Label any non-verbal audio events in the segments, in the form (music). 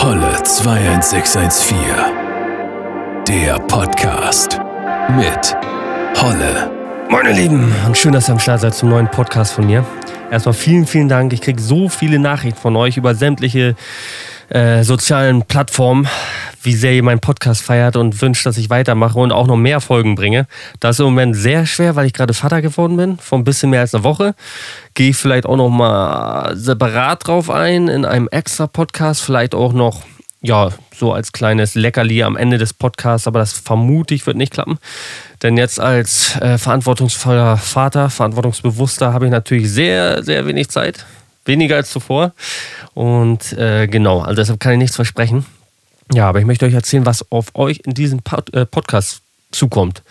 Holle 21614. Der Podcast mit Holle. Meine Lieben, und schön, dass ihr am Start seid zum neuen Podcast von mir. Erstmal vielen, vielen Dank. Ich kriege so viele Nachrichten von euch über sämtliche äh, sozialen Plattformen, wie sehr ihr meinen Podcast feiert und wünscht, dass ich weitermache und auch noch mehr Folgen bringe. Das ist im Moment sehr schwer, weil ich gerade Vater geworden bin, vor ein bisschen mehr als einer Woche. Gehe ich vielleicht auch noch mal separat drauf ein in einem extra Podcast, vielleicht auch noch ja, so als kleines Leckerli am Ende des Podcasts, aber das vermute ich wird nicht klappen. Denn jetzt als äh, verantwortungsvoller Vater, verantwortungsbewusster, habe ich natürlich sehr, sehr wenig Zeit. Weniger als zuvor. Und äh, genau, also deshalb kann ich nichts versprechen. Ja, aber ich möchte euch erzählen, was auf euch in diesem Pod äh, Podcast zukommt.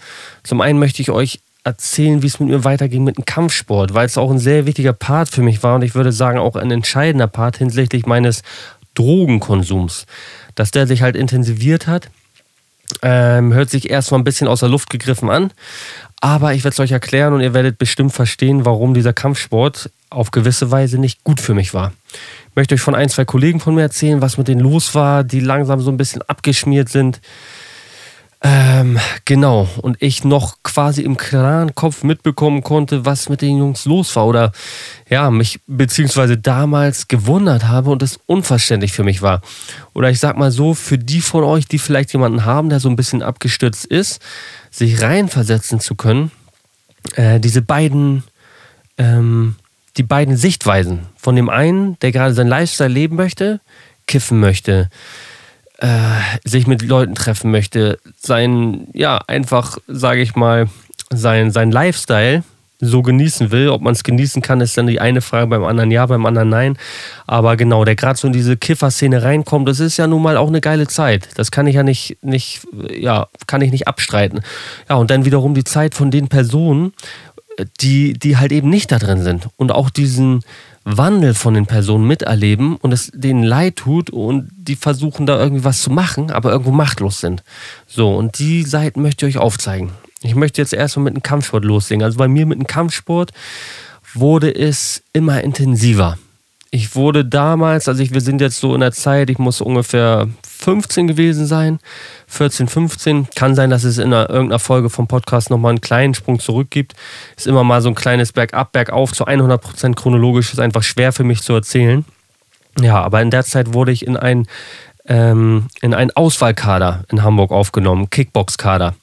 Zum einen möchte ich euch erzählen, wie es mit mir weiterging mit dem Kampfsport, weil es auch ein sehr wichtiger Part für mich war und ich würde sagen auch ein entscheidender Part hinsichtlich meines Drogenkonsums. Dass der sich halt intensiviert hat, ähm, hört sich erstmal ein bisschen aus der Luft gegriffen an, aber ich werde es euch erklären und ihr werdet bestimmt verstehen, warum dieser Kampfsport auf gewisse Weise nicht gut für mich war. Ich möchte euch von ein, zwei Kollegen von mir erzählen, was mit denen los war, die langsam so ein bisschen abgeschmiert sind. Ähm, genau, und ich noch quasi im klaren Kopf mitbekommen konnte, was mit den Jungs los war. Oder ja, mich beziehungsweise damals gewundert habe und es unverständlich für mich war. Oder ich sag mal so, für die von euch, die vielleicht jemanden haben, der so ein bisschen abgestürzt ist, sich reinversetzen zu können, äh, diese beiden, ähm, die beiden Sichtweisen von dem einen, der gerade sein Lifestyle leben möchte, kiffen möchte, äh, sich mit Leuten treffen möchte, sein, ja, einfach, sage ich mal, sein, sein Lifestyle so genießen will. Ob man es genießen kann, ist dann die eine Frage, beim anderen ja, beim anderen nein. Aber genau, der gerade so in diese Kiffer-Szene reinkommt, das ist ja nun mal auch eine geile Zeit. Das kann ich ja nicht, nicht, ja, kann ich nicht abstreiten. Ja, und dann wiederum die Zeit von den Personen, die, die halt eben nicht da drin sind und auch diesen Wandel von den Personen miterleben und es denen leid tut und die versuchen da irgendwie was zu machen, aber irgendwo machtlos sind. So, und die Seiten möchte ich euch aufzeigen. Ich möchte jetzt erstmal mit dem Kampfsport loslegen. Also bei mir mit dem Kampfsport wurde es immer intensiver. Ich wurde damals, also ich, wir sind jetzt so in der Zeit, ich muss ungefähr 15 gewesen sein, 14, 15. Kann sein, dass es in einer, irgendeiner Folge vom Podcast nochmal einen kleinen Sprung zurück gibt. Ist immer mal so ein kleines Bergab, Bergauf. Zu 100% chronologisch ist einfach schwer für mich zu erzählen. Ja, aber in der Zeit wurde ich in ein ähm, in einen Auswahlkader in Hamburg aufgenommen, Kickbox-Kader.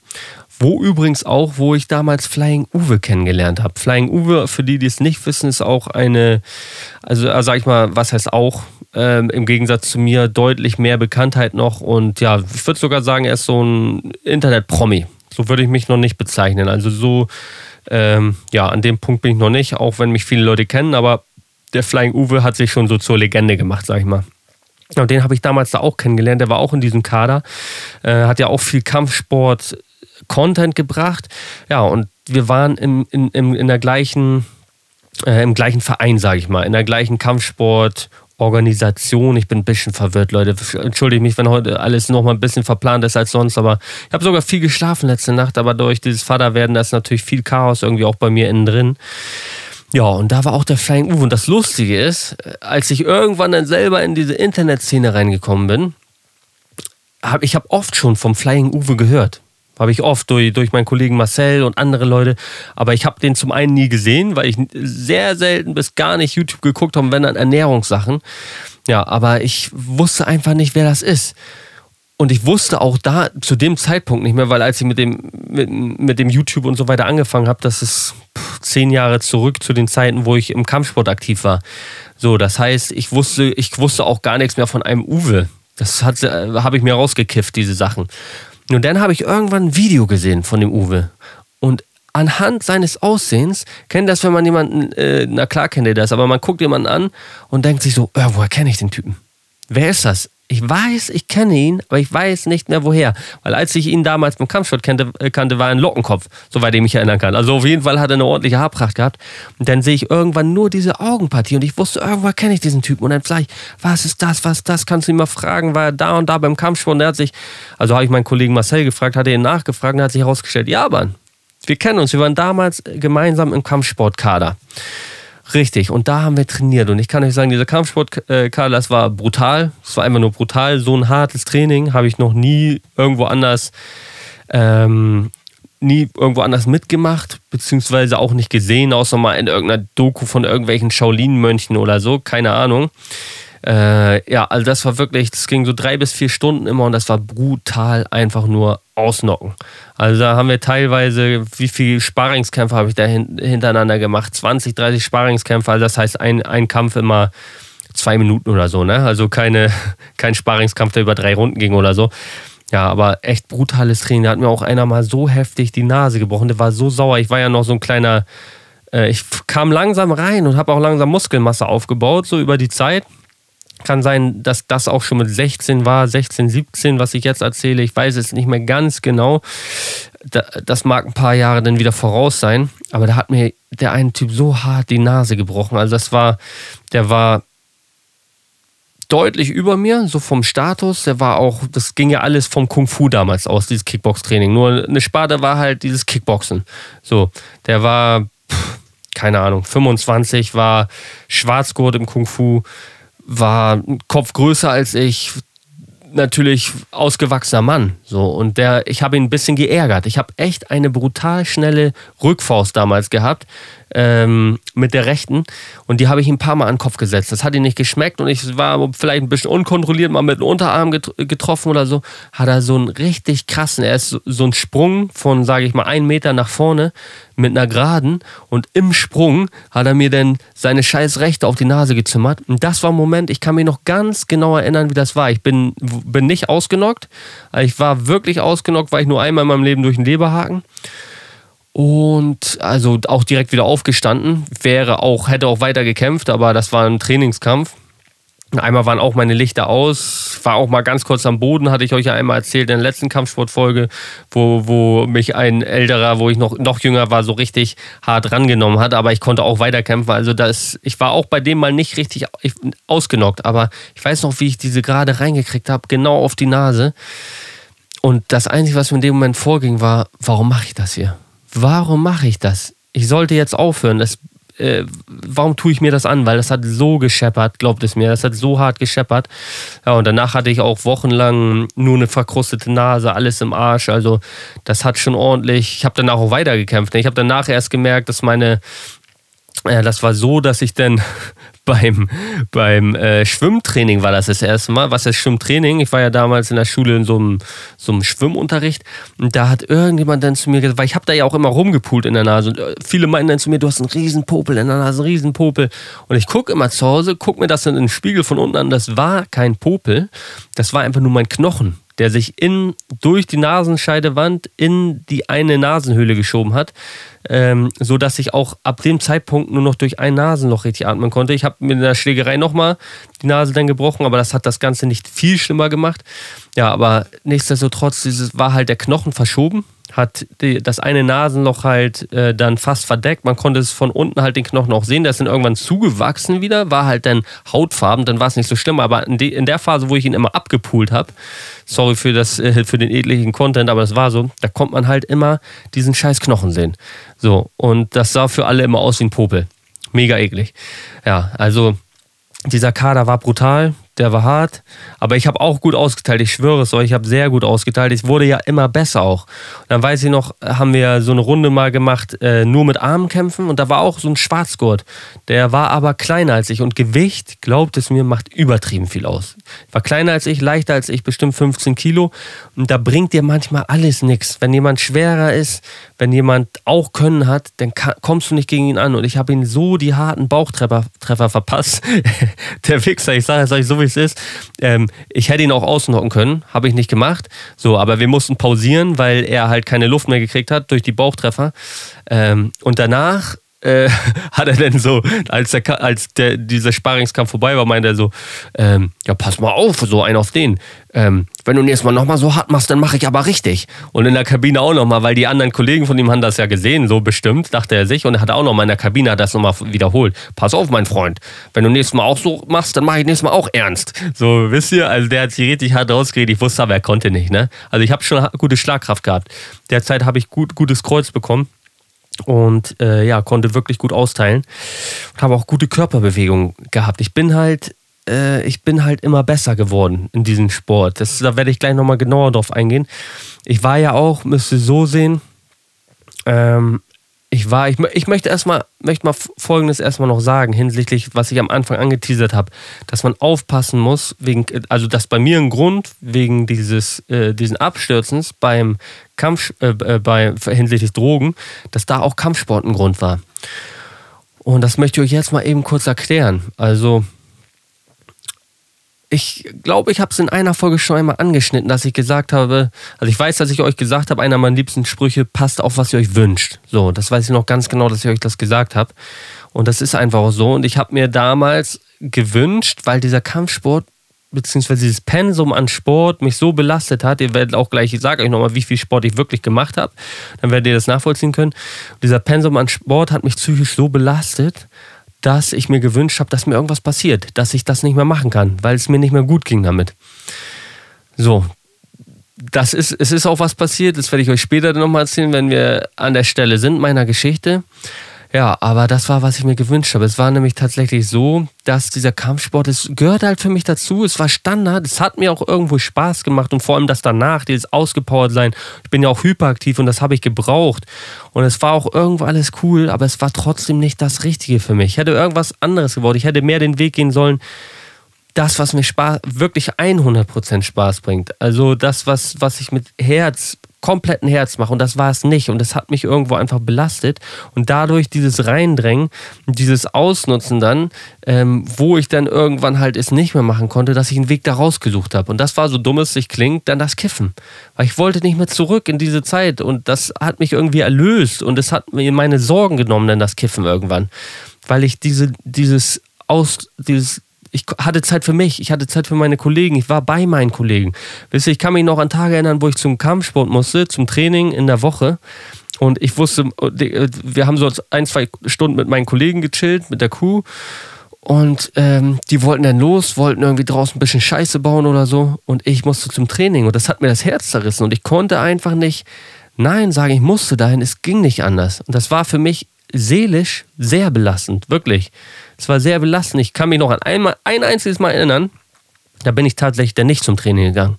Wo übrigens auch, wo ich damals Flying Uwe kennengelernt habe. Flying Uwe, für die, die es nicht wissen, ist auch eine, also äh, sag ich mal, was heißt auch, ähm, im Gegensatz zu mir deutlich mehr Bekanntheit noch. Und ja, ich würde sogar sagen, er ist so ein Internet-Promi. So würde ich mich noch nicht bezeichnen. Also so, ähm, ja, an dem Punkt bin ich noch nicht, auch wenn mich viele Leute kennen, aber der Flying Uwe hat sich schon so zur Legende gemacht, sag ich mal. Und den habe ich damals da auch kennengelernt. Der war auch in diesem Kader. Äh, hat ja auch viel Kampfsport Content gebracht. Ja, und wir waren im, in, in, in der gleichen, äh, im gleichen Verein, sage ich mal, in der gleichen Kampfsport. Organisation. Ich bin ein bisschen verwirrt, Leute. Entschuldige mich, wenn heute alles noch mal ein bisschen verplant ist als sonst, aber ich habe sogar viel geschlafen letzte Nacht, aber durch dieses Vaterwerden, da ist natürlich viel Chaos irgendwie auch bei mir innen drin. Ja, und da war auch der Flying Uwe. Und das Lustige ist, als ich irgendwann dann selber in diese Internetszene reingekommen bin, habe ich habe oft schon vom Flying Uwe gehört. Habe ich oft durch, durch meinen Kollegen Marcel und andere Leute. Aber ich habe den zum einen nie gesehen, weil ich sehr selten bis gar nicht YouTube geguckt habe, wenn dann Ernährungssachen. Ja, aber ich wusste einfach nicht, wer das ist. Und ich wusste auch da zu dem Zeitpunkt nicht mehr, weil als ich mit dem, mit, mit dem YouTube und so weiter angefangen habe, das ist zehn Jahre zurück zu den Zeiten, wo ich im Kampfsport aktiv war. So, das heißt, ich wusste, ich wusste auch gar nichts mehr von einem Uwe. Das äh, habe ich mir rausgekifft, diese Sachen. Und dann habe ich irgendwann ein Video gesehen von dem Uwe. Und anhand seines Aussehens, kennt das, wenn man jemanden, äh, na klar kennt ihr das, aber man guckt jemanden an und denkt sich so, äh, woher kenne ich den Typen? Wer ist das? Ich weiß, ich kenne ihn, aber ich weiß nicht mehr woher. Weil als ich ihn damals beim Kampfsport kannte, äh, kannte war er ein Lockenkopf, soweit ich mich erinnern kann. Also auf jeden Fall hat er eine ordentliche Haarpracht gehabt. Und dann sehe ich irgendwann nur diese Augenpartie und ich wusste, irgendwo kenne ich diesen Typen. Und dann ich, was ist das, was ist das? Kannst du ihn mal fragen? War er da und da beim Kampfsport? Und er hat sich, also habe ich meinen Kollegen Marcel gefragt, hat er ihn nachgefragt und hat sich herausgestellt, ja, Mann, wir kennen uns. Wir waren damals gemeinsam im Kampfsportkader. Richtig, und da haben wir trainiert. Und ich kann euch sagen, dieser Kampfsport, äh, Karl, das war brutal. Das war einfach nur brutal. So ein hartes Training habe ich noch nie irgendwo anders, ähm, nie irgendwo anders mitgemacht, beziehungsweise auch nicht gesehen, außer mal in irgendeiner Doku von irgendwelchen Shaolin-Mönchen oder so, keine Ahnung. Äh, ja, also das war wirklich, das ging so drei bis vier Stunden immer und das war brutal einfach nur ausnocken. Also da haben wir teilweise, wie viele Sparingskämpfe habe ich da hintereinander gemacht? 20, 30 Sparingskämpfe, also das heißt ein, ein Kampf immer zwei Minuten oder so, ne? Also keine, (laughs) kein Sparingskampf, der über drei Runden ging oder so. Ja, aber echt brutales Training. Da hat mir auch einer mal so heftig die Nase gebrochen. Der war so sauer. Ich war ja noch so ein kleiner. Äh, ich kam langsam rein und habe auch langsam Muskelmasse aufgebaut, so über die Zeit. Kann sein, dass das auch schon mit 16 war, 16, 17, was ich jetzt erzähle. Ich weiß es nicht mehr ganz genau. Das mag ein paar Jahre dann wieder voraus sein. Aber da hat mir der eine Typ so hart die Nase gebrochen. Also das war, der war deutlich über mir, so vom Status. Der war auch, das ging ja alles vom Kung Fu damals aus, dieses Kickbox-Training. Nur eine Sparte war halt dieses Kickboxen. So, der war, pff, keine Ahnung, 25, war Schwarzgurt im Kung Fu war ein Kopf größer als ich, natürlich ausgewachsener Mann. So, und der, ich habe ihn ein bisschen geärgert. Ich habe echt eine brutal schnelle Rückfaust damals gehabt ähm, mit der rechten und die habe ich ein paar Mal an den Kopf gesetzt. Das hat ihm nicht geschmeckt und ich war vielleicht ein bisschen unkontrolliert, mal mit dem Unterarm getroffen oder so. Hat er so einen richtig krassen, er ist so, so ein Sprung von, sage ich mal, einen Meter nach vorne mit einer Geraden und im Sprung hat er mir dann seine scheiß Rechte auf die Nase gezimmert. Und das war ein Moment, ich kann mich noch ganz genau erinnern, wie das war. Ich bin, bin nicht ausgenockt. Ich war wirklich ausgenockt, weil ich nur einmal in meinem Leben durch den Leberhaken. Und also auch direkt wieder aufgestanden. Wäre auch, hätte auch weiter gekämpft, aber das war ein Trainingskampf. Einmal waren auch meine Lichter aus, war auch mal ganz kurz am Boden, hatte ich euch ja einmal erzählt in der letzten Kampfsportfolge, wo, wo mich ein älterer, wo ich noch, noch jünger war, so richtig hart rangenommen hat, aber ich konnte auch weiterkämpfen. Also das, ich war auch bei dem mal nicht richtig ausgenockt, aber ich weiß noch, wie ich diese gerade reingekriegt habe, genau auf die Nase. Und das Einzige, was mir in dem Moment vorging, war, warum mache ich das hier? Warum mache ich das? Ich sollte jetzt aufhören. Das äh, warum tue ich mir das an? Weil das hat so gescheppert, glaubt es mir. Das hat so hart gescheppert. Ja, und danach hatte ich auch wochenlang nur eine verkrustete Nase, alles im Arsch. Also, das hat schon ordentlich. Ich habe danach auch weitergekämpft. Ich habe danach erst gemerkt, dass meine ja, das war so, dass ich dann (laughs) beim, beim äh, Schwimmtraining war das das erste Mal. Was ist Schwimmtraining? Ich war ja damals in der Schule in so einem, so einem Schwimmunterricht und da hat irgendjemand dann zu mir gesagt, weil ich habe da ja auch immer rumgepult in der Nase und äh, viele meinen dann zu mir, du hast einen riesen Popel in der Nase, einen riesen Popel. Und ich gucke immer zu Hause, gucke mir das dann in den Spiegel von unten an, das war kein Popel, das war einfach nur mein Knochen der sich in, durch die Nasenscheidewand in die eine Nasenhöhle geschoben hat, ähm, sodass ich auch ab dem Zeitpunkt nur noch durch ein Nasenloch richtig atmen konnte. Ich habe mit der Schlägerei nochmal die Nase dann gebrochen, aber das hat das Ganze nicht viel schlimmer gemacht. Ja, aber nichtsdestotrotz, dieses war halt der Knochen verschoben hat die, das eine Nasenloch halt äh, dann fast verdeckt. Man konnte es von unten halt den Knochen auch sehen. Der ist dann irgendwann zugewachsen wieder, war halt dann hautfarben, dann war es nicht so schlimm. Aber in, de, in, der Phase, wo ich ihn immer abgepult habe, sorry für, das, äh, für den edlichen Content, aber es war so, da konnte man halt immer diesen scheiß Knochen sehen. So, und das sah für alle immer aus wie ein Popel. Mega eklig. Ja, also dieser Kader war brutal der war hart, aber ich habe auch gut ausgeteilt. Ich schwöre es euch, ich habe sehr gut ausgeteilt. Ich wurde ja immer besser auch. Und dann weiß ich noch, haben wir so eine Runde mal gemacht, äh, nur mit Armkämpfen und da war auch so ein Schwarzgurt. Der war aber kleiner als ich und Gewicht, glaubt es mir, macht übertrieben viel aus. War kleiner als ich, leichter als ich, bestimmt 15 Kilo und da bringt dir manchmal alles nichts. Wenn jemand schwerer ist, wenn jemand auch Können hat, dann kommst du nicht gegen ihn an und ich habe ihn so die harten Bauchtreffer Treffer verpasst. (laughs) Der Wichser, ich sage es euch so, wie es ist. Ähm, ich hätte ihn auch außen können, habe ich nicht gemacht. So, aber wir mussten pausieren, weil er halt keine Luft mehr gekriegt hat durch die Bauchtreffer. Ähm, und danach äh, (laughs) hat er dann so, als, der, als der, dieser Sparingskampf vorbei war, meinte er so, ähm, ja, pass mal auf, so ein auf den. Ähm, wenn du nächstes Mal nochmal so hart machst, dann mache ich aber richtig. Und in der Kabine auch nochmal, weil die anderen Kollegen von ihm haben das ja gesehen, so bestimmt, dachte er sich. Und er hat auch nochmal in der Kabine das nochmal wiederholt. Pass auf, mein Freund, wenn du nächstes Mal auch so machst, dann mache ich nächstes Mal auch ernst. So, wisst ihr, also der hat sich richtig hart rausgeredet. Ich wusste aber, er konnte nicht, ne? Also ich habe schon gute Schlagkraft gehabt. Derzeit habe ich gut, gutes Kreuz bekommen. Und äh, ja, konnte wirklich gut austeilen und habe auch gute Körperbewegungen gehabt. Ich bin halt, äh, ich bin halt immer besser geworden in diesem Sport. Das, da werde ich gleich nochmal genauer drauf eingehen. Ich war ja auch, müsste so sehen, ähm, ich war, ich, ich möchte erstmal, möchte mal Folgendes erstmal noch sagen, hinsichtlich, was ich am Anfang angeteasert habe, dass man aufpassen muss, wegen, also dass bei mir ein Grund wegen dieses, äh, diesen Abstürzens beim Kampf, äh, äh bei, hinsichtlich Drogen, dass da auch Kampfsport ein Grund war. Und das möchte ich euch jetzt mal eben kurz erklären. Also, ich glaube, ich habe es in einer Folge schon einmal angeschnitten, dass ich gesagt habe, also ich weiß, dass ich euch gesagt habe, einer meiner liebsten Sprüche, passt auf, was ihr euch wünscht. So, das weiß ich noch ganz genau, dass ich euch das gesagt habe. Und das ist einfach so. Und ich habe mir damals gewünscht, weil dieser Kampfsport beziehungsweise dieses Pensum an Sport mich so belastet hat, ihr werdet auch gleich, ich sage euch nochmal, wie viel Sport ich wirklich gemacht habe, dann werdet ihr das nachvollziehen können. dieser Pensum an Sport hat mich psychisch so belastet, dass ich mir gewünscht habe, dass mir irgendwas passiert, dass ich das nicht mehr machen kann, weil es mir nicht mehr gut ging damit. So, das ist, es ist auch was passiert, das werde ich euch später nochmal erzählen, wenn wir an der Stelle sind meiner Geschichte. Ja, aber das war, was ich mir gewünscht habe. Es war nämlich tatsächlich so, dass dieser Kampfsport, es gehört halt für mich dazu. Es war Standard. Es hat mir auch irgendwo Spaß gemacht und vor allem das danach, dieses ausgepowert sein. Ich bin ja auch hyperaktiv und das habe ich gebraucht. Und es war auch irgendwo alles cool, aber es war trotzdem nicht das Richtige für mich. Ich hätte irgendwas anderes gewollt. Ich hätte mehr den Weg gehen sollen, das, was mir Spaß, wirklich 100% Spaß bringt. Also das, was, was ich mit Herz kompletten Herz mache. Und das war es nicht. Und das hat mich irgendwo einfach belastet. Und dadurch dieses Reindrängen, dieses Ausnutzen dann, ähm, wo ich dann irgendwann halt es nicht mehr machen konnte, dass ich einen Weg da rausgesucht habe. Und das war so dumm es sich klingt, dann das Kiffen, weil ich wollte nicht mehr zurück in diese Zeit. Und das hat mich irgendwie erlöst. Und es hat mir meine Sorgen genommen, dann das Kiffen irgendwann, weil ich diese, dieses aus, dieses ich hatte Zeit für mich, ich hatte Zeit für meine Kollegen, ich war bei meinen Kollegen. Wisst ihr, ich kann mich noch an Tage erinnern, wo ich zum Kampfsport musste, zum Training in der Woche. Und ich wusste, wir haben so ein, zwei Stunden mit meinen Kollegen gechillt, mit der Crew. Und ähm, die wollten dann los, wollten irgendwie draußen ein bisschen Scheiße bauen oder so. Und ich musste zum Training. Und das hat mir das Herz zerrissen. Und ich konnte einfach nicht Nein sagen, ich musste dahin. Es ging nicht anders. Und das war für mich seelisch sehr belastend, wirklich. Es war sehr belastend. Ich kann mich noch an einmal, ein einziges Mal erinnern, da bin ich tatsächlich dann nicht zum Training gegangen.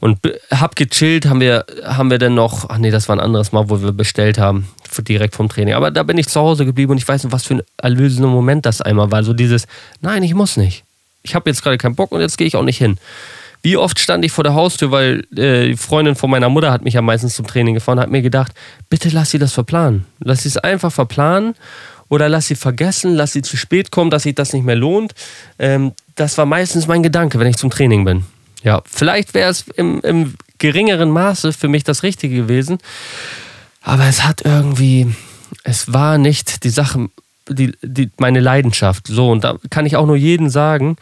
Und hab gechillt, haben wir, haben wir dann noch, ach nee, das war ein anderes Mal, wo wir bestellt haben, direkt vom Training. Aber da bin ich zu Hause geblieben und ich weiß nicht, was für ein erlösender Moment das einmal war. So dieses, nein, ich muss nicht. Ich habe jetzt gerade keinen Bock und jetzt gehe ich auch nicht hin. Wie oft stand ich vor der Haustür, weil äh, die Freundin von meiner Mutter hat mich ja meistens zum Training gefahren, hat mir gedacht, bitte lass sie das verplanen. Lass sie es einfach verplanen oder lass sie vergessen, lass sie zu spät kommen, dass sich das nicht mehr lohnt. Ähm, das war meistens mein Gedanke, wenn ich zum Training bin. Ja, vielleicht wäre es im, im geringeren Maße für mich das Richtige gewesen, aber es hat irgendwie, es war nicht die Sache, die, die, meine Leidenschaft. So, und da kann ich auch nur jedem sagen,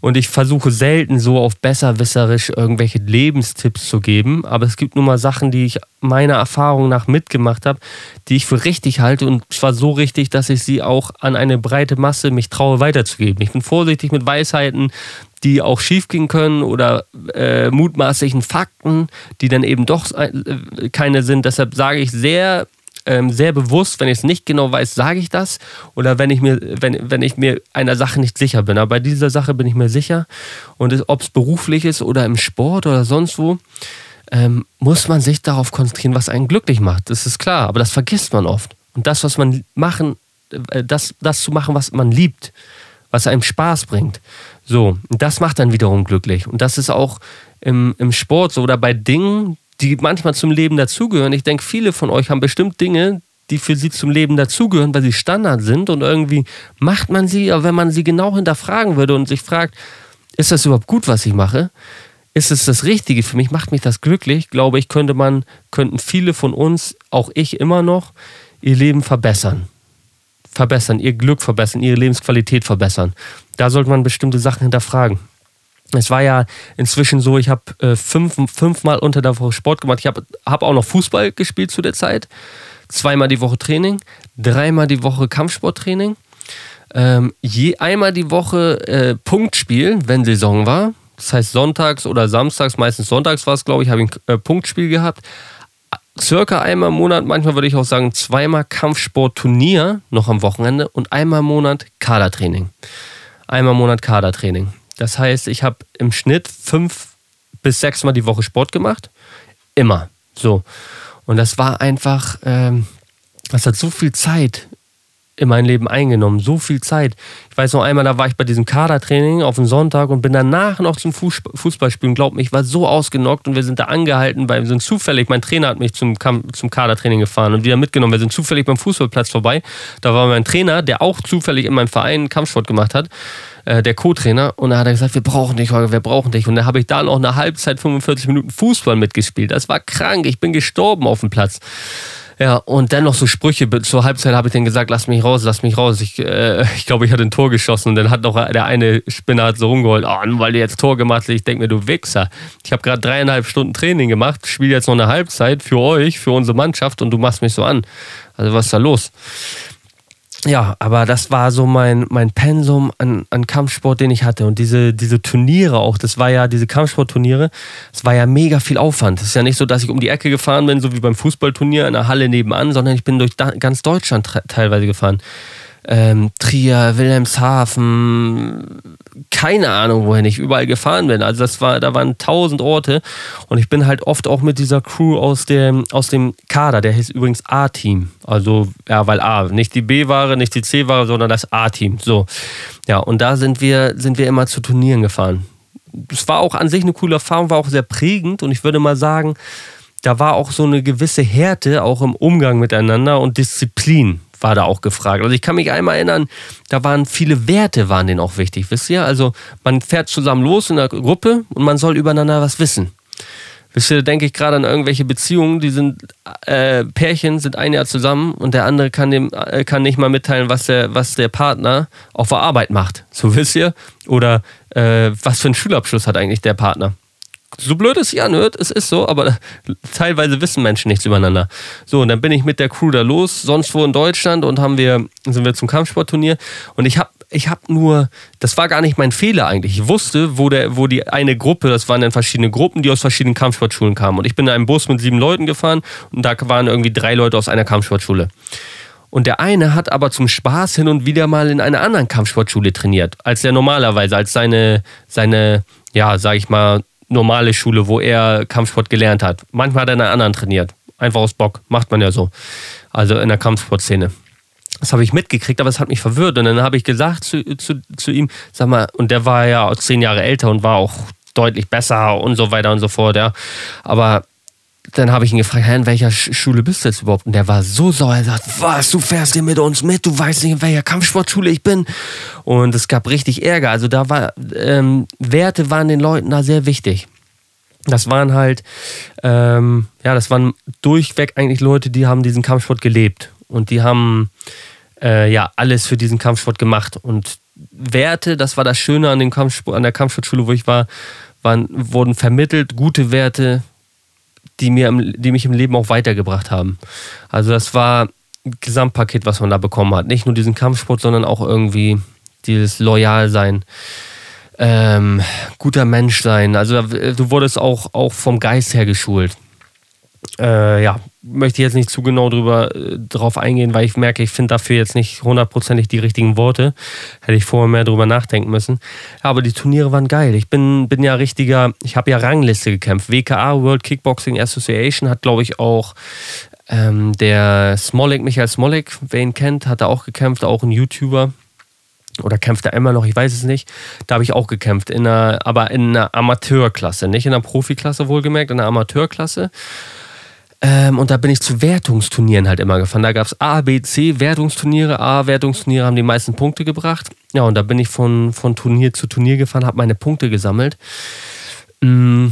und ich versuche selten so auf besserwisserisch irgendwelche Lebenstipps zu geben. Aber es gibt nun mal Sachen, die ich meiner Erfahrung nach mitgemacht habe, die ich für richtig halte. Und zwar so richtig, dass ich sie auch an eine breite Masse mich traue weiterzugeben. Ich bin vorsichtig mit Weisheiten, die auch schiefgehen können oder äh, mutmaßlichen Fakten, die dann eben doch äh, keine sind. Deshalb sage ich sehr ähm, sehr bewusst, wenn ich es nicht genau weiß, sage ich das. Oder wenn ich mir, wenn, wenn ich mir einer Sache nicht sicher bin. Aber bei dieser Sache bin ich mir sicher. Und ob es beruflich ist oder im Sport oder sonst wo, ähm, muss man sich darauf konzentrieren, was einen glücklich macht. Das ist klar, aber das vergisst man oft. Und das, was man machen, äh, das, das zu machen, was man liebt, was einem Spaß bringt. So, das macht dann wiederum glücklich. Und das ist auch im, im Sport so oder bei Dingen, die manchmal zum Leben dazugehören. Ich denke, viele von euch haben bestimmt Dinge, die für sie zum Leben dazugehören, weil sie Standard sind und irgendwie macht man sie, aber wenn man sie genau hinterfragen würde und sich fragt, ist das überhaupt gut, was ich mache? Ist es das Richtige für mich? Macht mich das glücklich? Glaube ich, könnte man, könnten viele von uns, auch ich immer noch, ihr Leben verbessern. Verbessern, ihr Glück verbessern, ihre Lebensqualität verbessern. Da sollte man bestimmte Sachen hinterfragen. Es war ja inzwischen so, ich habe äh, fünf, fünfmal unter der Woche Sport gemacht. Ich habe hab auch noch Fußball gespielt zu der Zeit. Zweimal die Woche Training, dreimal die Woche Kampfsporttraining. Ähm, je einmal die Woche äh, Punktspiel, wenn Saison war. Das heißt sonntags oder samstags, meistens sonntags war es, glaube ich, habe ich ein äh, Punktspiel gehabt. circa einmal im Monat, manchmal würde ich auch sagen zweimal Kampfsportturnier noch am Wochenende und einmal im Monat Kadertraining. Einmal im Monat Kadertraining. Das heißt, ich habe im Schnitt fünf bis sechs Mal die Woche Sport gemacht. Immer. So. Und das war einfach, ähm, das hat so viel Zeit in mein Leben eingenommen. So viel Zeit. Ich weiß noch einmal, da war ich bei diesem Kadertraining auf dem Sonntag und bin danach noch zum Fußballspielen. Glaub mir, ich war so ausgenockt und wir sind da angehalten, weil wir sind zufällig, mein Trainer hat mich zum, zum Kadertraining gefahren und wieder mitgenommen. Wir sind zufällig beim Fußballplatz vorbei. Da war mein Trainer, der auch zufällig in meinem Verein Kampfsport gemacht hat, äh, der Co-Trainer. Und da hat er gesagt, wir brauchen dich, Holger, wir brauchen dich. Und da habe ich da noch eine Halbzeit, 45 Minuten Fußball mitgespielt. Das war krank. Ich bin gestorben auf dem Platz. Ja, und dann noch so Sprüche. Zur Halbzeit habe ich dann gesagt, lass mich raus, lass mich raus. Ich, äh, ich glaube, ich hatte ein Tor geschossen und dann hat noch der eine Spinner hat so rumgeholt, oh, weil du jetzt Tor gemacht hast. Ich denke mir, du Wichser. Ich habe gerade dreieinhalb Stunden Training gemacht, spiele jetzt noch eine Halbzeit für euch, für unsere Mannschaft und du machst mich so an. Also was ist da los? Ja, aber das war so mein, mein Pensum an, an Kampfsport, den ich hatte. Und diese, diese Turniere auch, das war ja, diese Kampfsportturniere, das war ja mega viel Aufwand. Es ist ja nicht so, dass ich um die Ecke gefahren bin, so wie beim Fußballturnier in der Halle nebenan, sondern ich bin durch ganz Deutschland teilweise gefahren ähm, Trier, Wilhelmshaven, keine Ahnung, wohin ich überall gefahren bin. Also das war, da waren tausend Orte und ich bin halt oft auch mit dieser Crew aus dem, aus dem Kader, der hieß übrigens A-Team. Also, ja, weil A, nicht die B-Ware, nicht die C-Ware, sondern das A-Team. So. Ja, und da sind wir, sind wir immer zu Turnieren gefahren. Es war auch an sich eine coole Erfahrung, war auch sehr prägend und ich würde mal sagen, da war auch so eine gewisse Härte auch im Umgang miteinander und Disziplin war da auch gefragt. Also ich kann mich einmal erinnern, da waren viele Werte, waren denen auch wichtig, wisst ihr? Also man fährt zusammen los in einer Gruppe und man soll übereinander was wissen. Wisst ihr, da denke ich gerade an irgendwelche Beziehungen, die sind, äh, Pärchen sind ein Jahr zusammen und der andere kann, dem, äh, kann nicht mal mitteilen, was der, was der Partner auf der Arbeit macht. So wisst ihr? Oder äh, was für einen Schulabschluss hat eigentlich der Partner so blöd es sich anhört, es ist so, aber (laughs) teilweise wissen Menschen nichts übereinander. So, und dann bin ich mit der Crew da los, sonst wo in Deutschland und haben wir, sind wir zum Kampfsportturnier und ich habe ich habe nur, das war gar nicht mein Fehler eigentlich. Ich wusste, wo, der, wo die eine Gruppe, das waren dann verschiedene Gruppen, die aus verschiedenen Kampfsportschulen kamen. Und ich bin in einem Bus mit sieben Leuten gefahren und da waren irgendwie drei Leute aus einer Kampfsportschule. Und der eine hat aber zum Spaß hin und wieder mal in einer anderen Kampfsportschule trainiert, als er normalerweise, als seine, seine, ja, sag ich mal, normale Schule, wo er Kampfsport gelernt hat. Manchmal hat er in einer anderen trainiert. Einfach aus Bock. Macht man ja so. Also in der Kampfsportszene. Das habe ich mitgekriegt, aber es hat mich verwirrt. Und dann habe ich gesagt zu, zu, zu ihm, sag mal, und der war ja zehn Jahre älter und war auch deutlich besser und so weiter und so fort, ja. Aber dann habe ich ihn gefragt, in welcher Schule bist du jetzt überhaupt? Und der war so sauer, er sagt, was, du fährst hier mit uns mit, du weißt nicht, in welcher Kampfsportschule ich bin. Und es gab richtig Ärger. Also da war, ähm, Werte waren den Leuten da sehr wichtig. Das waren halt, ähm, ja, das waren durchweg eigentlich Leute, die haben diesen Kampfsport gelebt. Und die haben, äh, ja, alles für diesen Kampfsport gemacht. Und Werte, das war das Schöne an, dem Kampfsport, an der Kampfsportschule, wo ich war, waren, wurden vermittelt, gute Werte, die, mir die mich im Leben auch weitergebracht haben. Also das war ein Gesamtpaket, was man da bekommen hat. Nicht nur diesen Kampfsport, sondern auch irgendwie dieses Loyalsein, ähm, guter Mensch sein. Also du wurdest auch, auch vom Geist her geschult. Äh, ja, möchte jetzt nicht zu genau drüber, äh, drauf eingehen, weil ich merke, ich finde dafür jetzt nicht hundertprozentig die richtigen Worte. Hätte ich vorher mehr drüber nachdenken müssen. Aber die Turniere waren geil. Ich bin, bin ja richtiger, ich habe ja Rangliste gekämpft. WKA, World Kickboxing Association, hat glaube ich auch ähm, der Smolik, Michael Smolik, wer ihn kennt, hat er auch gekämpft, auch ein YouTuber. Oder kämpft er immer noch, ich weiß es nicht. Da habe ich auch gekämpft, in einer, aber in einer Amateurklasse, nicht in einer Profiklasse wohlgemerkt, in einer Amateurklasse. Ähm, und da bin ich zu Wertungsturnieren halt immer gefahren. Da gab es A, B, C Wertungsturniere. A-Wertungsturniere haben die meisten Punkte gebracht. Ja, und da bin ich von, von Turnier zu Turnier gefahren, habe meine Punkte gesammelt. Mm,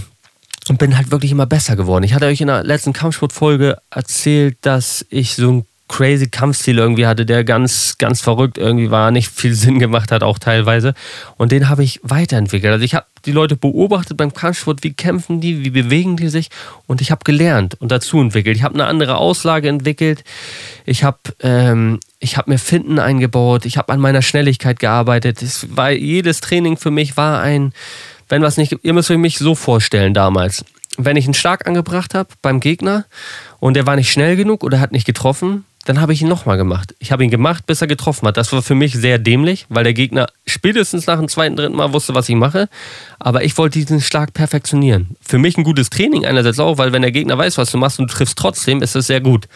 und bin halt wirklich immer besser geworden. Ich hatte euch in der letzten Kampfsportfolge erzählt, dass ich so ein crazy Kampfstil irgendwie hatte, der ganz, ganz verrückt irgendwie war, nicht viel (laughs) Sinn gemacht hat, auch teilweise. Und den habe ich weiterentwickelt. Also ich habe die Leute beobachtet beim Kampfsport, wie kämpfen die, wie bewegen die sich und ich habe gelernt und dazu entwickelt. Ich habe eine andere Auslage entwickelt. Ich habe ähm, ich mir Finden eingebaut. Ich habe an meiner Schnelligkeit gearbeitet. Es war, jedes Training für mich war ein, wenn was nicht, ihr müsst euch mich so vorstellen damals. wenn ich einen Schlag angebracht habe beim Gegner und der war nicht schnell genug oder hat nicht getroffen, dann habe ich ihn nochmal gemacht. Ich habe ihn gemacht, bis er getroffen hat. Das war für mich sehr dämlich, weil der Gegner spätestens nach dem zweiten, dritten Mal wusste, was ich mache. Aber ich wollte diesen Schlag perfektionieren. Für mich ein gutes Training einerseits auch, weil wenn der Gegner weiß, was du machst und du triffst trotzdem, ist das sehr gut.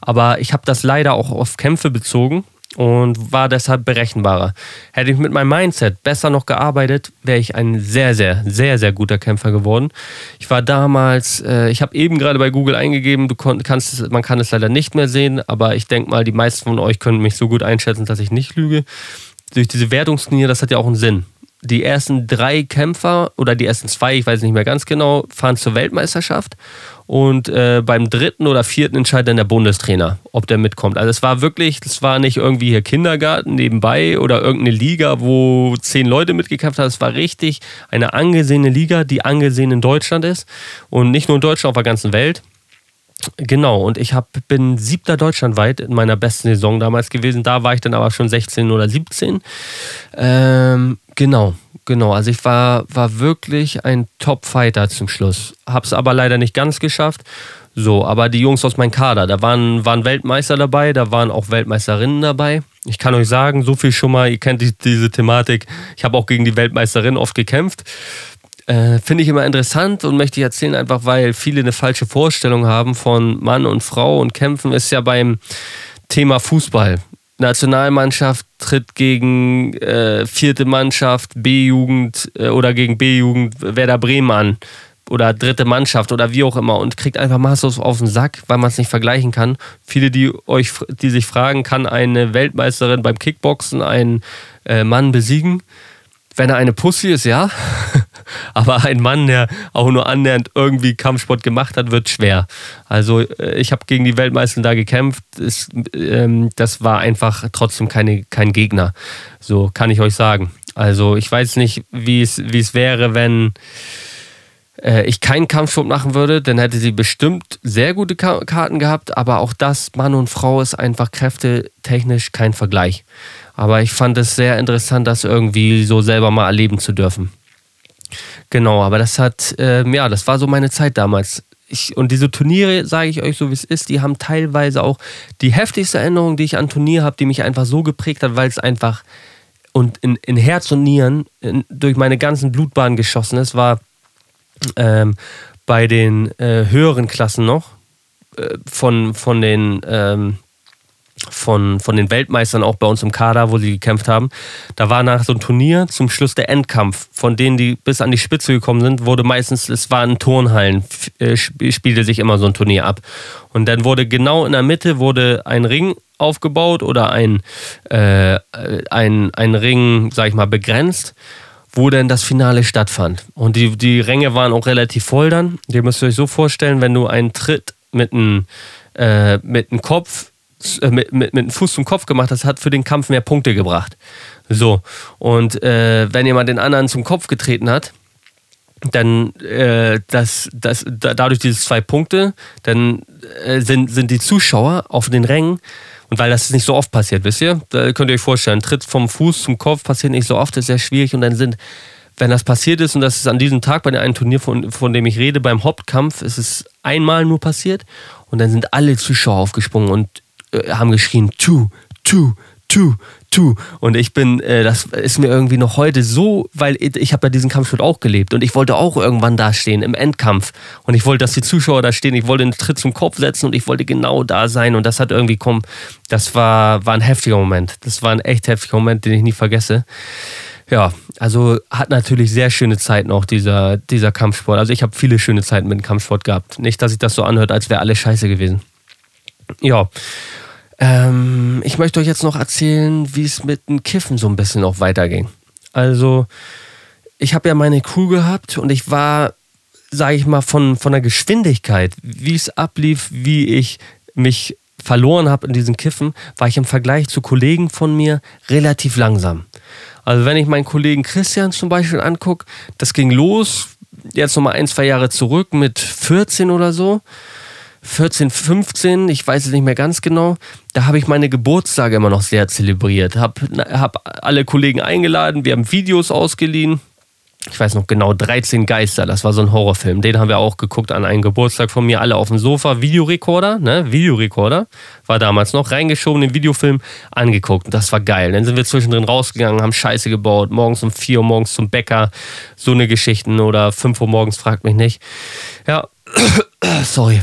Aber ich habe das leider auch auf Kämpfe bezogen und war deshalb berechenbarer. Hätte ich mit meinem Mindset besser noch gearbeitet, wäre ich ein sehr, sehr, sehr, sehr guter Kämpfer geworden. Ich war damals, äh, ich habe eben gerade bei Google eingegeben, du kannst, man kann es leider nicht mehr sehen, aber ich denke mal, die meisten von euch können mich so gut einschätzen, dass ich nicht lüge. Durch diese Wertungslinie, das hat ja auch einen Sinn die ersten drei Kämpfer oder die ersten zwei, ich weiß nicht mehr ganz genau, fahren zur Weltmeisterschaft und äh, beim dritten oder vierten entscheidet dann der Bundestrainer, ob der mitkommt. Also es war wirklich, es war nicht irgendwie hier Kindergarten nebenbei oder irgendeine Liga, wo zehn Leute mitgekämpft haben. Es war richtig eine angesehene Liga, die angesehen in Deutschland ist und nicht nur in Deutschland, auf der ganzen Welt. Genau, und ich hab, bin siebter deutschlandweit in meiner besten Saison damals gewesen. Da war ich dann aber schon 16 oder 17. Ähm, genau, genau. Also ich war, war wirklich ein Top-Fighter zum Schluss. Hab's aber leider nicht ganz geschafft. So, aber die Jungs aus meinem Kader, da waren, waren Weltmeister dabei, da waren auch Weltmeisterinnen dabei. Ich kann euch sagen, so viel schon mal, ihr kennt die, diese Thematik. Ich habe auch gegen die Weltmeisterin oft gekämpft. Äh, Finde ich immer interessant und möchte ich erzählen, einfach weil viele eine falsche Vorstellung haben von Mann und Frau und Kämpfen ist ja beim Thema Fußball. Nationalmannschaft tritt gegen äh, vierte Mannschaft, B-Jugend äh, oder gegen B-Jugend Werder Bremen an oder dritte Mannschaft oder wie auch immer und kriegt einfach maßlos auf den Sack, weil man es nicht vergleichen kann. Viele, die euch, die sich fragen, kann eine Weltmeisterin beim Kickboxen einen äh, Mann besiegen? Wenn er eine Pussy ist, ja. (laughs) (laughs) Aber ein Mann, der auch nur annähernd irgendwie Kampfsport gemacht hat, wird schwer. Also äh, ich habe gegen die Weltmeister da gekämpft. Das, ähm, das war einfach trotzdem keine, kein Gegner. So kann ich euch sagen. Also ich weiß nicht, wie es wäre, wenn äh, ich keinen Kampfsport machen würde, dann hätte sie bestimmt sehr gute Karten gehabt, aber auch das, Mann und Frau, ist einfach kräftetechnisch kein Vergleich. Aber ich fand es sehr interessant, das irgendwie so selber mal erleben zu dürfen. Genau, aber das hat, äh, ja, das war so meine Zeit damals. Ich, und diese Turniere, sage ich euch so wie es ist, die haben teilweise auch die heftigste Erinnerung, die ich an Turnier habe, die mich einfach so geprägt hat, weil es einfach und in, in Herz und Nieren in, durch meine ganzen Blutbahnen geschossen ist, war ähm, bei den äh, höheren Klassen noch äh, von, von den ähm, von, von den Weltmeistern auch bei uns im Kader, wo sie gekämpft haben. Da war nach so einem Turnier zum Schluss der Endkampf. Von denen, die bis an die Spitze gekommen sind, wurde meistens, es war in Turnhallen, äh, spielte sich immer so ein Turnier ab. Und dann wurde genau in der Mitte wurde ein Ring aufgebaut oder ein, äh, ein, ein Ring, sag ich mal, begrenzt, wo dann das Finale stattfand. Und die, die Ränge waren auch relativ voll dann. Ihr müsst euch so vorstellen, wenn du einen Tritt mit einem äh, mit einem Kopf mit, mit, mit dem Fuß zum Kopf gemacht hast, hat für den Kampf mehr Punkte gebracht. So. Und äh, wenn jemand den anderen zum Kopf getreten hat, dann äh, das, das, da, dadurch diese zwei Punkte, dann äh, sind, sind die Zuschauer auf den Rängen, und weil das nicht so oft passiert, wisst ihr? Da könnt ihr euch vorstellen, Tritt vom Fuß zum Kopf passiert nicht so oft, ist sehr schwierig und dann sind wenn das passiert ist, und das ist an diesem Tag bei einem Turnier, von, von dem ich rede, beim Hauptkampf, ist es einmal nur passiert und dann sind alle Zuschauer aufgesprungen und äh, haben geschrien, tu, tu, tu, tu. Und ich bin, äh, das ist mir irgendwie noch heute so, weil ich habe ja diesen Kampfsport auch gelebt und ich wollte auch irgendwann da stehen im Endkampf. Und ich wollte, dass die Zuschauer da stehen. Ich wollte einen Tritt zum Kopf setzen und ich wollte genau da sein. Und das hat irgendwie kommen. Das war, war ein heftiger Moment. Das war ein echt heftiger Moment, den ich nie vergesse. Ja, also hat natürlich sehr schöne Zeiten auch dieser, dieser Kampfsport. Also ich habe viele schöne Zeiten mit dem Kampfsport gehabt. Nicht, dass sich das so anhört, als wäre alles scheiße gewesen. Ja, ähm, ich möchte euch jetzt noch erzählen, wie es mit dem Kiffen so ein bisschen auch weiterging. Also, ich habe ja meine Crew gehabt und ich war, sage ich mal, von, von der Geschwindigkeit, wie es ablief, wie ich mich verloren habe in diesen Kiffen, war ich im Vergleich zu Kollegen von mir relativ langsam. Also wenn ich meinen Kollegen Christian zum Beispiel angucke, das ging los, jetzt nochmal ein, zwei Jahre zurück mit 14 oder so. 14, 15, ich weiß es nicht mehr ganz genau, da habe ich meine Geburtstage immer noch sehr zelebriert. Habe hab alle Kollegen eingeladen, wir haben Videos ausgeliehen ich weiß noch genau, 13 Geister, das war so ein Horrorfilm. Den haben wir auch geguckt an einem Geburtstag von mir, alle auf dem Sofa. Videorekorder, ne? Videorekorder war damals noch reingeschoben, den Videofilm angeguckt. Das war geil. Dann sind wir zwischendrin rausgegangen, haben Scheiße gebaut. Morgens um 4 Uhr morgens zum Bäcker, so eine Geschichten. Oder 5 Uhr morgens, fragt mich nicht. Ja, (coughs) sorry.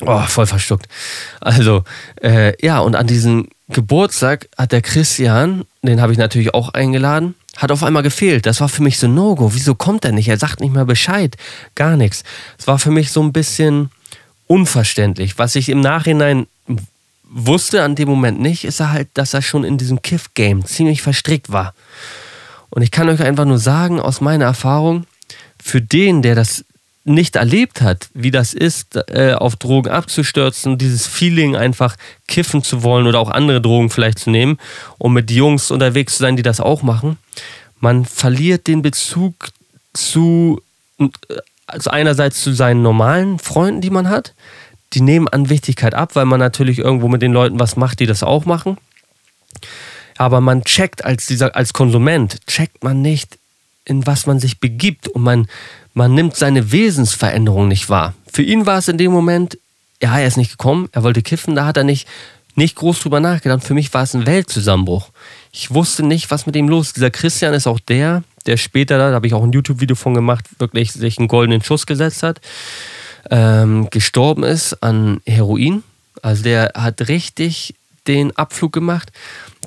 Oh, voll verstuckt. Also, äh, ja, und an diesem Geburtstag hat der Christian, den habe ich natürlich auch eingeladen, hat auf einmal gefehlt. Das war für mich so No-Go. Wieso kommt er nicht? Er sagt nicht mehr Bescheid. Gar nichts. Es war für mich so ein bisschen unverständlich. Was ich im Nachhinein wusste an dem Moment nicht, ist er halt, dass er schon in diesem Kiff-Game ziemlich verstrickt war. Und ich kann euch einfach nur sagen, aus meiner Erfahrung, für den, der das nicht erlebt hat, wie das ist, äh, auf Drogen abzustürzen, dieses Feeling einfach kiffen zu wollen oder auch andere Drogen vielleicht zu nehmen, um mit Jungs unterwegs zu sein, die das auch machen, man verliert den Bezug zu, also einerseits zu seinen normalen Freunden, die man hat, die nehmen an Wichtigkeit ab, weil man natürlich irgendwo mit den Leuten was macht, die das auch machen. Aber man checkt als dieser, als Konsument, checkt man nicht, in was man sich begibt. Und man, man nimmt seine Wesensveränderung nicht wahr. Für ihn war es in dem Moment, ja, er ist nicht gekommen, er wollte kiffen, da hat er nicht, nicht groß drüber nachgedacht. Für mich war es ein Weltzusammenbruch. Ich wusste nicht, was mit ihm los ist. Dieser Christian ist auch der, der später, da habe ich auch ein YouTube-Video von gemacht, wirklich sich einen goldenen Schuss gesetzt hat, ähm, gestorben ist an Heroin. Also der hat richtig den Abflug gemacht.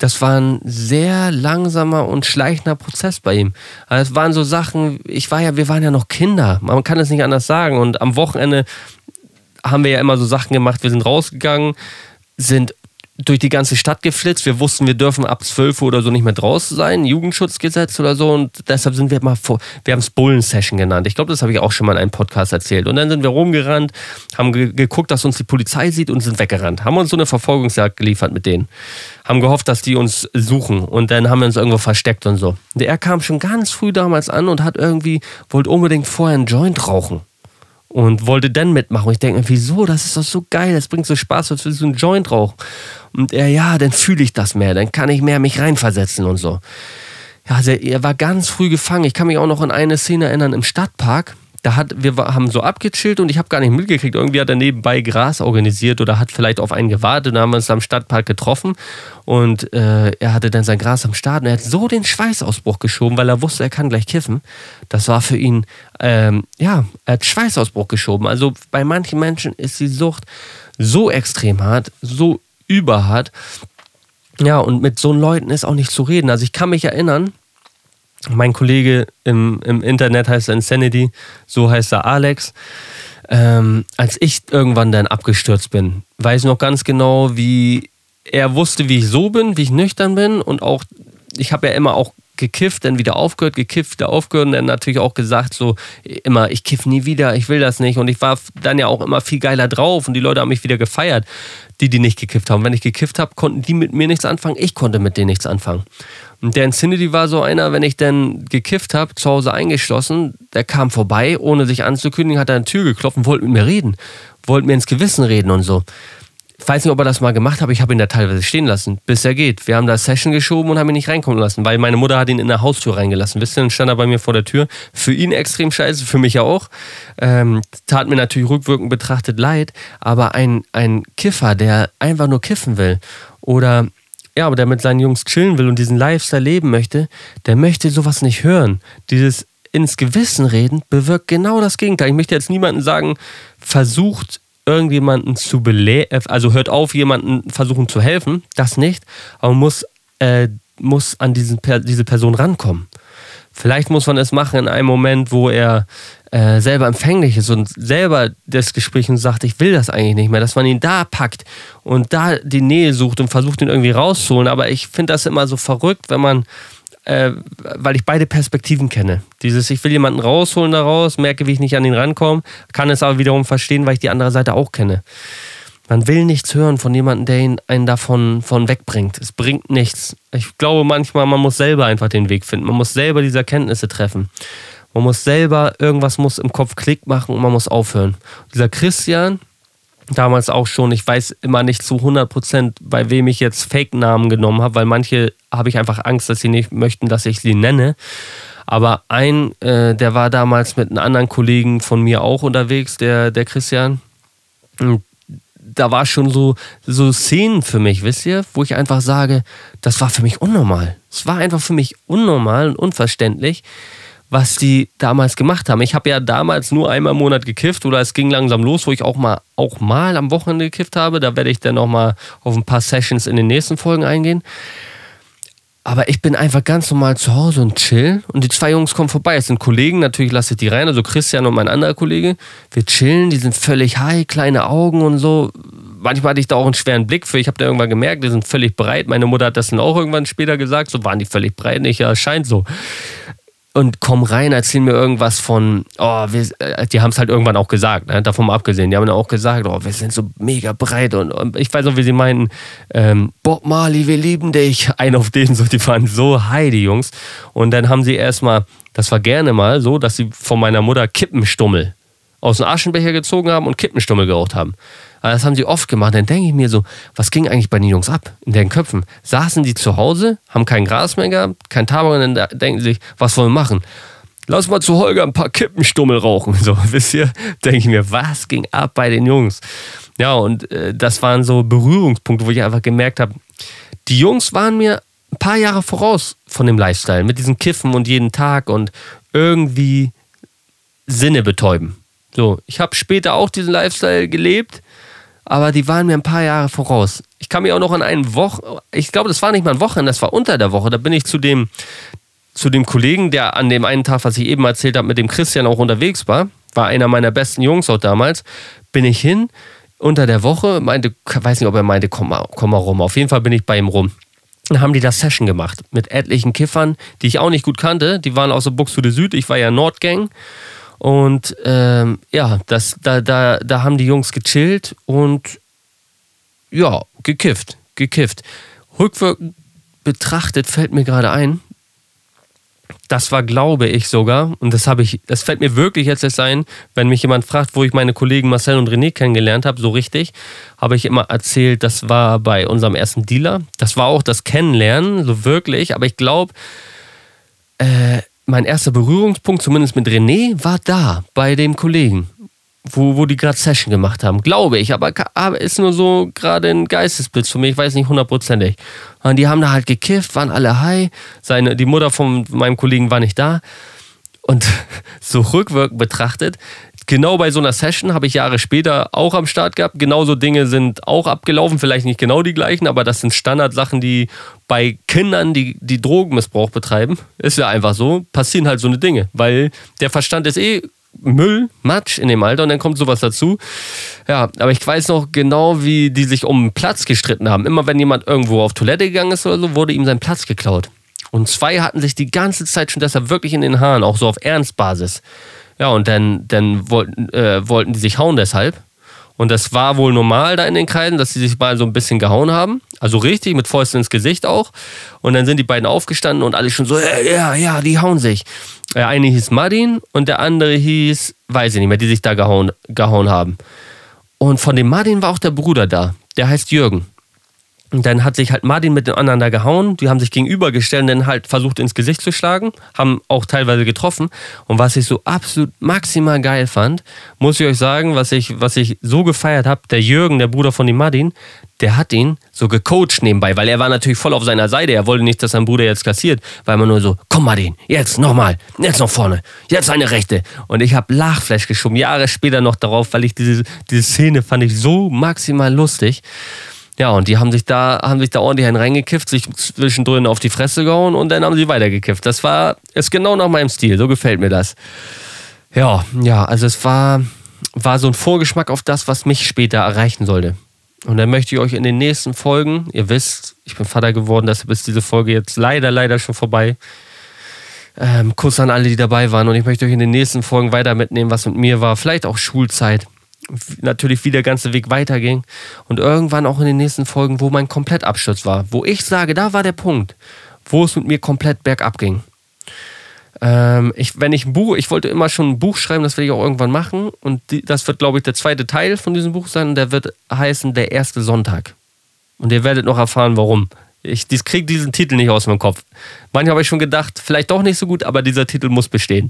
Das war ein sehr langsamer und schleichender Prozess bei ihm. Also es waren so Sachen, ich war ja, wir waren ja noch Kinder, man kann es nicht anders sagen. Und am Wochenende haben wir ja immer so Sachen gemacht, wir sind rausgegangen, sind durch die ganze Stadt geflitzt. Wir wussten, wir dürfen ab 12 Uhr oder so nicht mehr draußen sein, Jugendschutzgesetz oder so. Und deshalb sind wir mal vor, wir haben es Bullen-Session genannt. Ich glaube, das habe ich auch schon mal in einem Podcast erzählt. Und dann sind wir rumgerannt, haben ge geguckt, dass uns die Polizei sieht und sind weggerannt. Haben uns so eine Verfolgungsjagd geliefert mit denen. Haben gehofft, dass die uns suchen. Und dann haben wir uns irgendwo versteckt und so. Und er kam schon ganz früh damals an und hat irgendwie, wollte unbedingt vorher einen Joint rauchen und wollte dann mitmachen. ich denke mir, wieso? Das ist doch so geil, das bringt so Spaß, als würdest du einen Joint rauchen. Und er, ja, dann fühle ich das mehr, dann kann ich mehr mich reinversetzen und so. Ja, also er war ganz früh gefangen. Ich kann mich auch noch an eine Szene erinnern im Stadtpark da hat, wir haben so abgechillt und ich habe gar nicht mitgekriegt. Irgendwie hat er nebenbei Gras organisiert oder hat vielleicht auf einen gewartet. Und dann haben wir uns am Stadtpark getroffen und äh, er hatte dann sein Gras am Start und er hat so den Schweißausbruch geschoben, weil er wusste, er kann gleich kiffen. Das war für ihn, ähm, ja, er hat Schweißausbruch geschoben. Also bei manchen Menschen ist die Sucht so extrem hart, so überhart. Ja, und mit so Leuten ist auch nicht zu reden. Also ich kann mich erinnern, mein Kollege im, im Internet heißt er Insanity, so heißt er Alex. Ähm, als ich irgendwann dann abgestürzt bin, weiß noch ganz genau, wie er wusste, wie ich so bin, wie ich nüchtern bin und auch, ich habe ja immer auch gekifft, dann wieder aufgehört, gekifft, wieder aufgehört und dann natürlich auch gesagt, so immer, ich kiff nie wieder, ich will das nicht. Und ich war dann ja auch immer viel geiler drauf und die Leute haben mich wieder gefeiert, die, die nicht gekifft haben. Wenn ich gekifft habe, konnten die mit mir nichts anfangen, ich konnte mit denen nichts anfangen. Und der Infinity war so einer, wenn ich dann gekifft habe, zu Hause eingeschlossen, der kam vorbei, ohne sich anzukündigen, hat an die Tür geklopft und wollte mit mir reden. Wollte mir ins Gewissen reden und so. Weiß nicht, ob er das mal gemacht hat, aber ich habe ihn da teilweise stehen lassen, bis er geht. Wir haben da Session geschoben und haben ihn nicht reinkommen lassen, weil meine Mutter hat ihn in der Haustür reingelassen. Wisst ihr, dann stand er bei mir vor der Tür. Für ihn extrem scheiße, für mich ja auch. Ähm, tat mir natürlich rückwirkend betrachtet leid, aber ein, ein Kiffer, der einfach nur kiffen will oder ja, aber der mit seinen Jungs chillen will und diesen Lifestyle leben möchte, der möchte sowas nicht hören. Dieses ins Gewissen reden bewirkt genau das Gegenteil. Ich möchte jetzt niemandem sagen, versucht irgendjemanden zu belehren, also hört auf, jemanden versuchen zu helfen, das nicht, aber muss, äh, muss an diesen, diese Person rankommen. Vielleicht muss man es machen in einem Moment, wo er äh, selber empfänglich ist und selber das Gespräch und sagt, ich will das eigentlich nicht mehr, dass man ihn da packt und da die Nähe sucht und versucht, ihn irgendwie rauszuholen. Aber ich finde das immer so verrückt, wenn man, äh, weil ich beide Perspektiven kenne. Dieses, ich will jemanden rausholen daraus, merke, wie ich nicht an ihn rankomme, kann es aber wiederum verstehen, weil ich die andere Seite auch kenne. Man will nichts hören von jemandem, der ihn einen davon von wegbringt. Es bringt nichts. Ich glaube manchmal, man muss selber einfach den Weg finden. Man muss selber diese Erkenntnisse treffen. Man muss selber, irgendwas muss im Kopf Klick machen und man muss aufhören. Dieser Christian, damals auch schon, ich weiß immer nicht zu 100% bei wem ich jetzt Fake-Namen genommen habe, weil manche habe ich einfach Angst, dass sie nicht möchten, dass ich sie nenne. Aber ein, äh, der war damals mit einem anderen Kollegen von mir auch unterwegs, der, der Christian. Und da war schon so, so Szenen für mich, wisst ihr, wo ich einfach sage, das war für mich unnormal. Es war einfach für mich unnormal und unverständlich, was die damals gemacht haben. Ich habe ja damals nur einmal im Monat gekifft oder es ging langsam los, wo ich auch mal, auch mal am Wochenende gekifft habe. Da werde ich dann noch mal auf ein paar Sessions in den nächsten Folgen eingehen. Aber ich bin einfach ganz normal zu Hause und chill. Und die zwei Jungs kommen vorbei. Es sind Kollegen, natürlich lasse ich die rein. Also Christian und mein anderer Kollege. Wir chillen, die sind völlig high, kleine Augen und so. Manchmal hatte ich da auch einen schweren Blick für. Ich habe da irgendwann gemerkt, die sind völlig breit. Meine Mutter hat das dann auch irgendwann später gesagt. So waren die völlig breit. Nicht, ja, scheint so und kommen rein, erzählen mir irgendwas von, oh, wir, äh, die haben es halt irgendwann auch gesagt, ne? davon mal abgesehen. Die haben auch gesagt, oh, wir sind so mega breit und, und ich weiß auch, wie sie meinen, ähm, Bob Marley, wir lieben dich. (laughs) Ein auf denen so, die waren so high, die Jungs. Und dann haben sie erstmal, das war gerne mal so, dass sie von meiner Mutter Kippenstummel aus dem Aschenbecher gezogen haben und Kippenstummel geraucht haben. Aber das haben sie oft gemacht. Dann denke ich mir so, was ging eigentlich bei den Jungs ab in deren Köpfen? Saßen die zu Hause, haben kein Gras mehr gehabt, kein Tabak und dann denken sie sich, was wollen wir machen? Lass mal zu Holger ein paar Kippenstummel rauchen. (laughs) So, wisst ihr? Denke ich mir, was ging ab bei den Jungs? Ja, und äh, das waren so Berührungspunkte, wo ich einfach gemerkt habe, die Jungs waren mir ein paar Jahre voraus von dem Lifestyle, mit diesen Kiffen und jeden Tag und irgendwie Sinne betäuben. So, ich habe später auch diesen Lifestyle gelebt, aber die waren mir ein paar Jahre voraus. Ich kann mich auch noch an einen Woche, ich glaube, das war nicht mal ein Wochenende, das war unter der Woche. Da bin ich zu dem, zu dem Kollegen, der an dem einen Tag, was ich eben erzählt habe, mit dem Christian auch unterwegs war, war einer meiner besten Jungs auch damals, bin ich hin unter der Woche, meinte, weiß nicht, ob er meinte, komm mal, komm mal rum. Auf jeden Fall bin ich bei ihm rum. Dann haben die das Session gemacht mit etlichen Kiffern, die ich auch nicht gut kannte. Die waren aus der Buxtehude Süd, ich war ja Nordgang. Und ähm, ja, das, da, da, da haben die Jungs gechillt und ja, gekifft, gekifft. Rückwirkend betrachtet fällt mir gerade ein, das war, glaube ich, sogar, und das habe ich, das fällt mir wirklich jetzt erst ein, wenn mich jemand fragt, wo ich meine Kollegen Marcel und René kennengelernt habe, so richtig, habe ich immer erzählt, das war bei unserem ersten Dealer. Das war auch das Kennenlernen, so wirklich, aber ich glaube, äh, mein erster Berührungspunkt, zumindest mit René, war da, bei dem Kollegen, wo, wo die gerade Session gemacht haben. Glaube ich, aber, aber ist nur so gerade ein Geistesblitz für mich, ich weiß nicht hundertprozentig. Und die haben da halt gekifft, waren alle high. Seine, die Mutter von meinem Kollegen war nicht da. Und (laughs) so rückwirkend betrachtet, genau bei so einer Session habe ich Jahre später auch am Start gehabt. Genauso Dinge sind auch abgelaufen, vielleicht nicht genau die gleichen, aber das sind Standardsachen, die bei Kindern, die, die Drogenmissbrauch betreiben, ist ja einfach so, passieren halt so eine Dinge, weil der Verstand ist eh Müll, Matsch in dem Alter und dann kommt sowas dazu. Ja, aber ich weiß noch genau, wie die sich um Platz gestritten haben. Immer wenn jemand irgendwo auf Toilette gegangen ist oder so, wurde ihm sein Platz geklaut. Und zwei hatten sich die ganze Zeit schon deshalb wirklich in den Haaren, auch so auf Ernstbasis. Ja, und dann, dann wollten, äh, wollten die sich hauen deshalb. Und das war wohl normal da in den Kreisen, dass sie sich mal so ein bisschen gehauen haben. Also richtig, mit Fäusten ins Gesicht auch. Und dann sind die beiden aufgestanden und alle schon so, ja, ja, ja, die hauen sich. Der eine hieß Martin und der andere hieß, weiß ich nicht mehr, die sich da gehauen, gehauen haben. Und von dem Martin war auch der Bruder da. Der heißt Jürgen. Und dann hat sich halt Martin mit den anderen da gehauen. Die haben sich gegenübergestellt und dann halt versucht ins Gesicht zu schlagen. Haben auch teilweise getroffen. Und was ich so absolut maximal geil fand, muss ich euch sagen, was ich, was ich so gefeiert habe, der Jürgen, der Bruder von dem Martin, der hat ihn so gecoacht nebenbei, weil er war natürlich voll auf seiner Seite. Er wollte nicht, dass sein Bruder jetzt kassiert, weil man nur so, komm Martin, jetzt nochmal, jetzt noch vorne, jetzt eine Rechte. Und ich habe Lachfleisch geschoben, Jahre später noch darauf, weil ich diese, diese Szene fand ich so maximal lustig. Ja, und die haben sich da, haben sich da ordentlich einen reingekifft, sich zwischendrin auf die Fresse gehauen und dann haben sie weitergekifft. Das war, ist genau nach meinem Stil, so gefällt mir das. Ja, ja, also es war, war so ein Vorgeschmack auf das, was mich später erreichen sollte. Und dann möchte ich euch in den nächsten Folgen, ihr wisst, ich bin Vater geworden, deshalb ist diese Folge jetzt leider, leider schon vorbei. Ähm, Kuss an alle, die dabei waren. Und ich möchte euch in den nächsten Folgen weiter mitnehmen, was mit mir war. Vielleicht auch Schulzeit natürlich wie der ganze Weg weiterging und irgendwann auch in den nächsten Folgen, wo mein Komplettabsturz war, wo ich sage, da war der Punkt, wo es mit mir komplett bergab ging. Ähm, ich, wenn ich ein Buch, ich wollte immer schon ein Buch schreiben, das will ich auch irgendwann machen und die, das wird, glaube ich, der zweite Teil von diesem Buch sein der wird heißen Der erste Sonntag. Und ihr werdet noch erfahren, warum. Ich kriege diesen Titel nicht aus meinem Kopf. Manchmal habe ich schon gedacht, vielleicht doch nicht so gut, aber dieser Titel muss bestehen.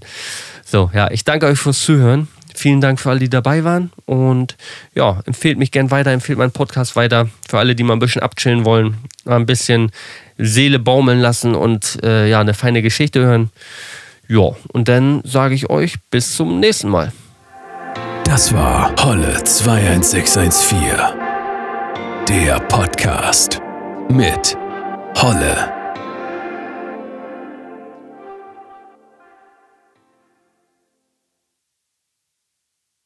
So, ja, ich danke euch fürs Zuhören. Vielen Dank für alle, die dabei waren. Und ja, empfehlt mich gern weiter, empfehlt meinen Podcast weiter. Für alle, die mal ein bisschen abchillen wollen, mal ein bisschen Seele baumeln lassen und äh, ja, eine feine Geschichte hören. Ja, und dann sage ich euch bis zum nächsten Mal. Das war Holle 21614. Der Podcast mit Holle.